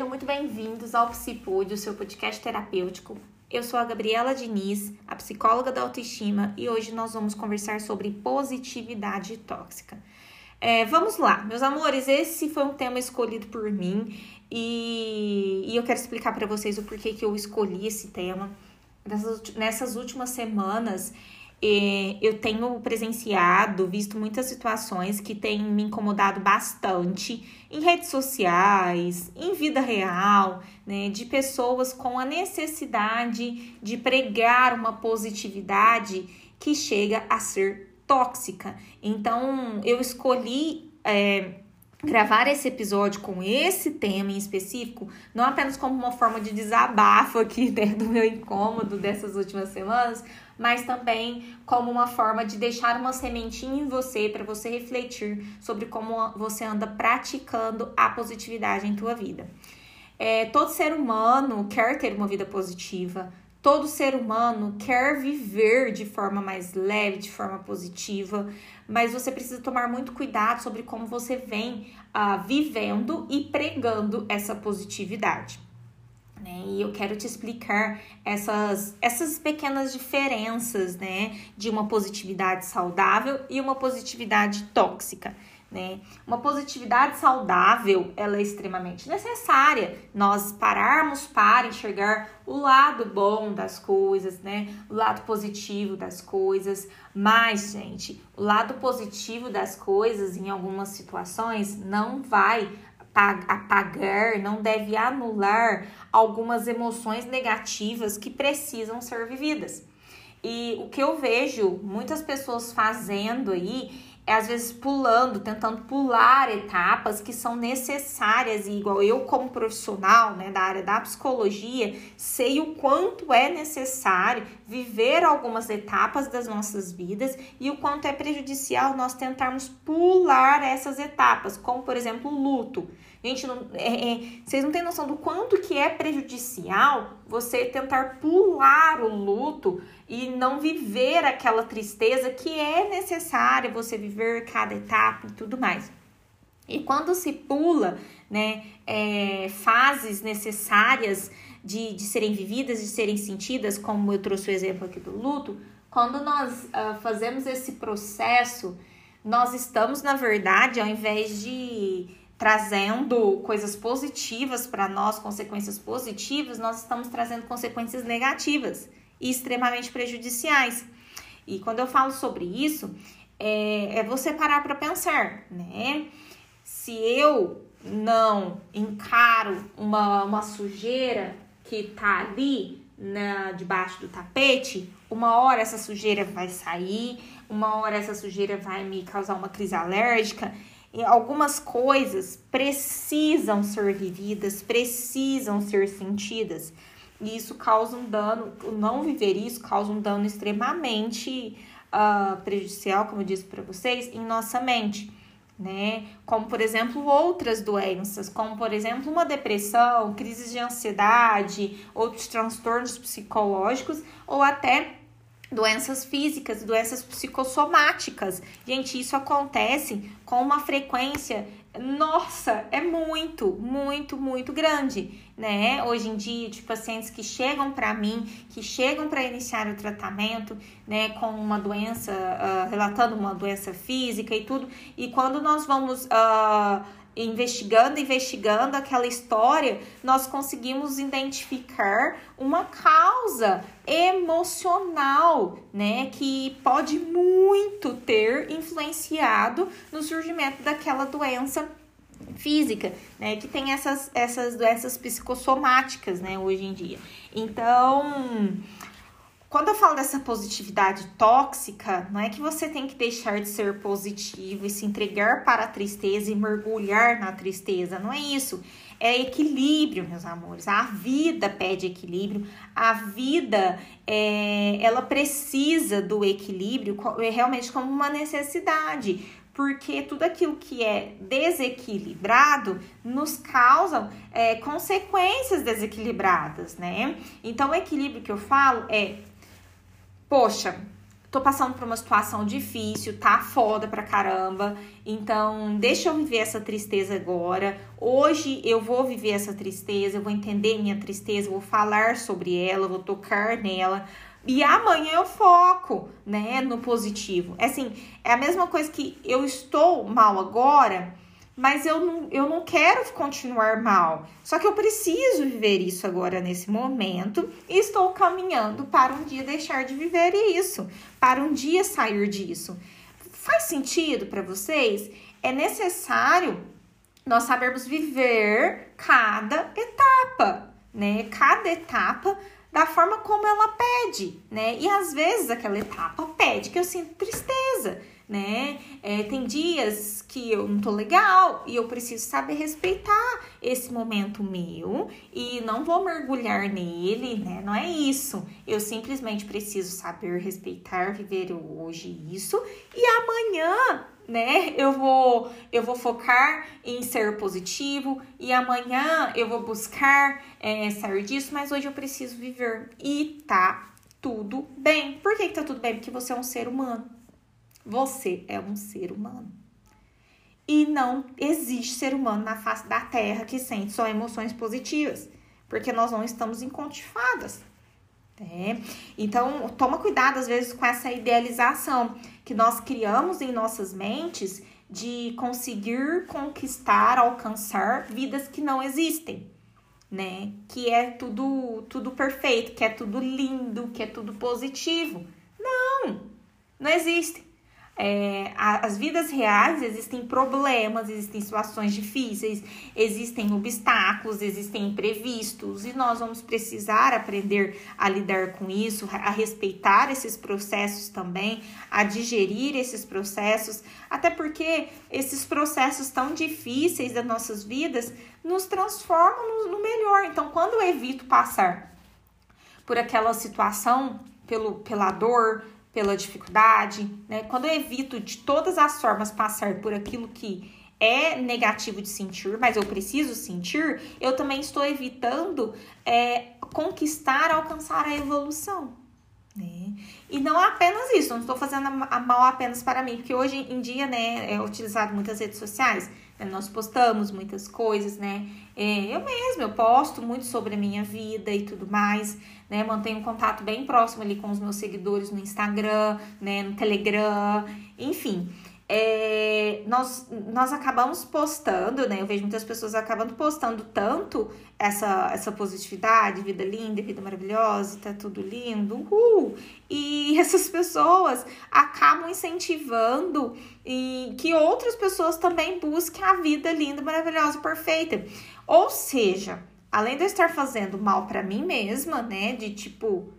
sejam muito bem-vindos ao Psipod, o seu podcast terapêutico. Eu sou a Gabriela Diniz, a psicóloga da autoestima, e hoje nós vamos conversar sobre positividade tóxica. É, vamos lá, meus amores, esse foi um tema escolhido por mim e, e eu quero explicar para vocês o porquê que eu escolhi esse tema. Nessas, nessas últimas semanas, eu tenho presenciado, visto muitas situações que têm me incomodado bastante em redes sociais, em vida real, né, de pessoas com a necessidade de pregar uma positividade que chega a ser tóxica. Então, eu escolhi. É, gravar esse episódio com esse tema em específico, não apenas como uma forma de desabafo aqui né, do meu incômodo dessas últimas semanas, mas também como uma forma de deixar uma sementinha em você para você refletir sobre como você anda praticando a positividade em tua vida. É, todo ser humano quer ter uma vida positiva, Todo ser humano quer viver de forma mais leve, de forma positiva, mas você precisa tomar muito cuidado sobre como você vem uh, vivendo e pregando essa positividade. Né? E eu quero te explicar essas, essas pequenas diferenças né, de uma positividade saudável e uma positividade tóxica. Né? Uma positividade saudável ela é extremamente necessária. Nós pararmos para enxergar o lado bom das coisas, né? O lado positivo das coisas. Mas, gente, o lado positivo das coisas em algumas situações não vai apagar, não deve anular algumas emoções negativas que precisam ser vividas. E o que eu vejo muitas pessoas fazendo aí é às vezes pulando, tentando pular etapas que são necessárias e igual eu como profissional, né, da área da psicologia, sei o quanto é necessário viver algumas etapas das nossas vidas e o quanto é prejudicial nós tentarmos pular essas etapas, como por exemplo o luto. Gente, não, é, é, vocês não têm noção do quanto que é prejudicial você tentar pular o luto e não viver aquela tristeza que é necessária você viver cada etapa e tudo mais. E quando se pula, né, é, fases necessárias de, de serem vividas, de serem sentidas, como eu trouxe o exemplo aqui do luto, quando nós uh, fazemos esse processo, nós estamos, na verdade, ao invés de trazendo coisas positivas para nós, consequências positivas, nós estamos trazendo consequências negativas e extremamente prejudiciais. E quando eu falo sobre isso, é, é você parar para pensar, né? Se eu não encaro uma, uma sujeira que tá ali na, debaixo do tapete, uma hora essa sujeira vai sair, uma hora essa sujeira vai me causar uma crise alérgica. Algumas coisas precisam ser vividas, precisam ser sentidas. E isso causa um dano, o não viver isso causa um dano extremamente uh, prejudicial, como eu disse para vocês, em nossa mente. Né? Como, por exemplo, outras doenças, como, por exemplo, uma depressão, crises de ansiedade, outros transtornos psicológicos ou até doenças físicas, doenças psicossomáticas. Gente, isso acontece com uma frequência, nossa, é muito, muito, muito grande, né? Hoje em dia, de pacientes que chegam para mim, que chegam para iniciar o tratamento, né, com uma doença, uh, relatando uma doença física e tudo, e quando nós vamos. Uh, investigando, investigando aquela história, nós conseguimos identificar uma causa emocional, né, que pode muito ter influenciado no surgimento daquela doença física, né, que tem essas, essas doenças psicossomáticas, né, hoje em dia. Então, quando eu falo dessa positividade tóxica, não é que você tem que deixar de ser positivo e se entregar para a tristeza e mergulhar na tristeza, não é isso. É equilíbrio, meus amores. A vida pede equilíbrio. A vida, é, ela precisa do equilíbrio é realmente como uma necessidade porque tudo aquilo que é desequilibrado nos causa é, consequências desequilibradas, né? Então, o equilíbrio que eu falo é poxa, tô passando por uma situação difícil, tá foda pra caramba. Então, deixa eu viver essa tristeza agora. Hoje eu vou viver essa tristeza, eu vou entender minha tristeza, vou falar sobre ela, vou tocar nela. E amanhã eu foco, né, no positivo. É assim, é a mesma coisa que eu estou mal agora, mas eu não, eu não quero continuar mal. Só que eu preciso viver isso agora nesse momento e estou caminhando para um dia deixar de viver isso, para um dia sair disso. Faz sentido para vocês? É necessário nós sabermos viver cada etapa, né? Cada etapa da forma como ela pede, né? E às vezes aquela etapa pede que eu sinto tristeza, né? É, tem dias que eu não tô legal e eu preciso saber respeitar esse momento meu e não vou mergulhar nele, né? Não é isso. Eu simplesmente preciso saber respeitar, viver hoje isso e amanhã né? Eu vou eu vou focar em ser positivo e amanhã eu vou buscar é, sair disso, mas hoje eu preciso viver e tá tudo bem. Por que, que tá tudo bem? Porque você é um ser humano. Você é um ser humano. E não existe ser humano na face da Terra que sente só emoções positivas, porque nós não estamos encontifadas. Né? Então, toma cuidado às vezes com essa idealização que nós criamos em nossas mentes de conseguir conquistar, alcançar vidas que não existem, né? Que é tudo tudo perfeito, que é tudo lindo, que é tudo positivo. Não, não existe é, as vidas reais existem problemas, existem situações difíceis, existem obstáculos, existem imprevistos e nós vamos precisar aprender a lidar com isso, a respeitar esses processos também, a digerir esses processos, até porque esses processos tão difíceis das nossas vidas nos transformam no melhor. Então, quando eu evito passar por aquela situação, pelo, pela dor, pela dificuldade, né? Quando eu evito de todas as formas passar por aquilo que é negativo de sentir, mas eu preciso sentir, eu também estou evitando é, conquistar, alcançar a evolução. Né? E não apenas isso, não estou fazendo a mal apenas para mim, porque hoje em dia né, é utilizado muitas redes sociais? Nós postamos muitas coisas, né? É, eu mesma, eu posto muito sobre a minha vida e tudo mais, né? Mantenho um contato bem próximo ali com os meus seguidores no Instagram, né? No Telegram, enfim é, nós, nós acabamos postando, né? Eu vejo muitas pessoas acabando postando tanto essa, essa positividade, vida linda, vida maravilhosa, tá tudo lindo, uhul! E essas pessoas acabam incentivando e que outras pessoas também busquem a vida linda, maravilhosa, perfeita. Ou seja, além de eu estar fazendo mal para mim mesma, né? De tipo,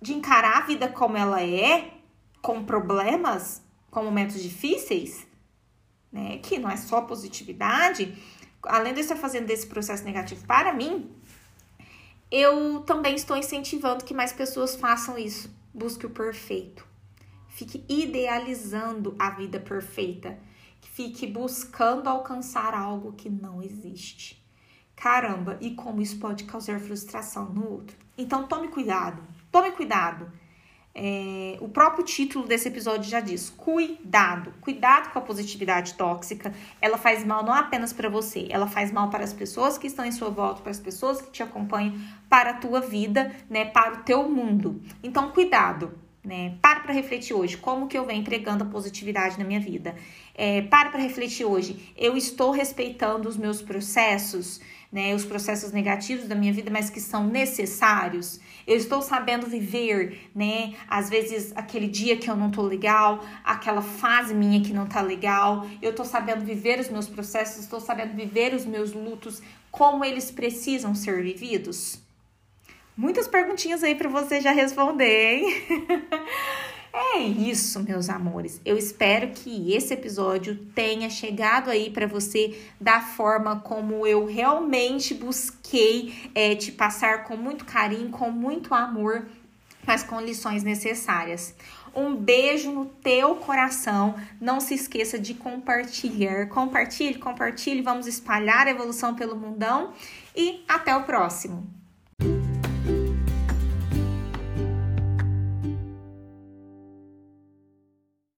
de encarar a vida como ela é, com problemas com momentos difíceis, né, que não é só positividade, além de eu estar fazendo desse processo negativo para mim, eu também estou incentivando que mais pessoas façam isso. Busque o perfeito. Fique idealizando a vida perfeita. Fique buscando alcançar algo que não existe. Caramba, e como isso pode causar frustração no outro. Então tome cuidado. Tome cuidado é, o próprio título desse episódio já diz: cuidado, cuidado com a positividade tóxica. Ela faz mal não apenas para você, ela faz mal para as pessoas que estão em sua volta, para as pessoas que te acompanham, para a tua vida, né, para o teu mundo. Então, cuidado, né? Para para refletir hoje como que eu venho pregando a positividade na minha vida. É, para para refletir hoje. Eu estou respeitando os meus processos né, os processos negativos da minha vida, mas que são necessários. Eu estou sabendo viver, né? Às vezes aquele dia que eu não tô legal, aquela fase minha que não tá legal. Eu tô sabendo viver os meus processos, estou sabendo viver os meus lutos, como eles precisam ser vividos. Muitas perguntinhas aí para você já responder, hein? É isso, meus amores. Eu espero que esse episódio tenha chegado aí para você da forma como eu realmente busquei é, te passar com muito carinho, com muito amor, mas com lições necessárias. Um beijo no teu coração. Não se esqueça de compartilhar. Compartilhe, compartilhe. Vamos espalhar a evolução pelo mundão. E até o próximo.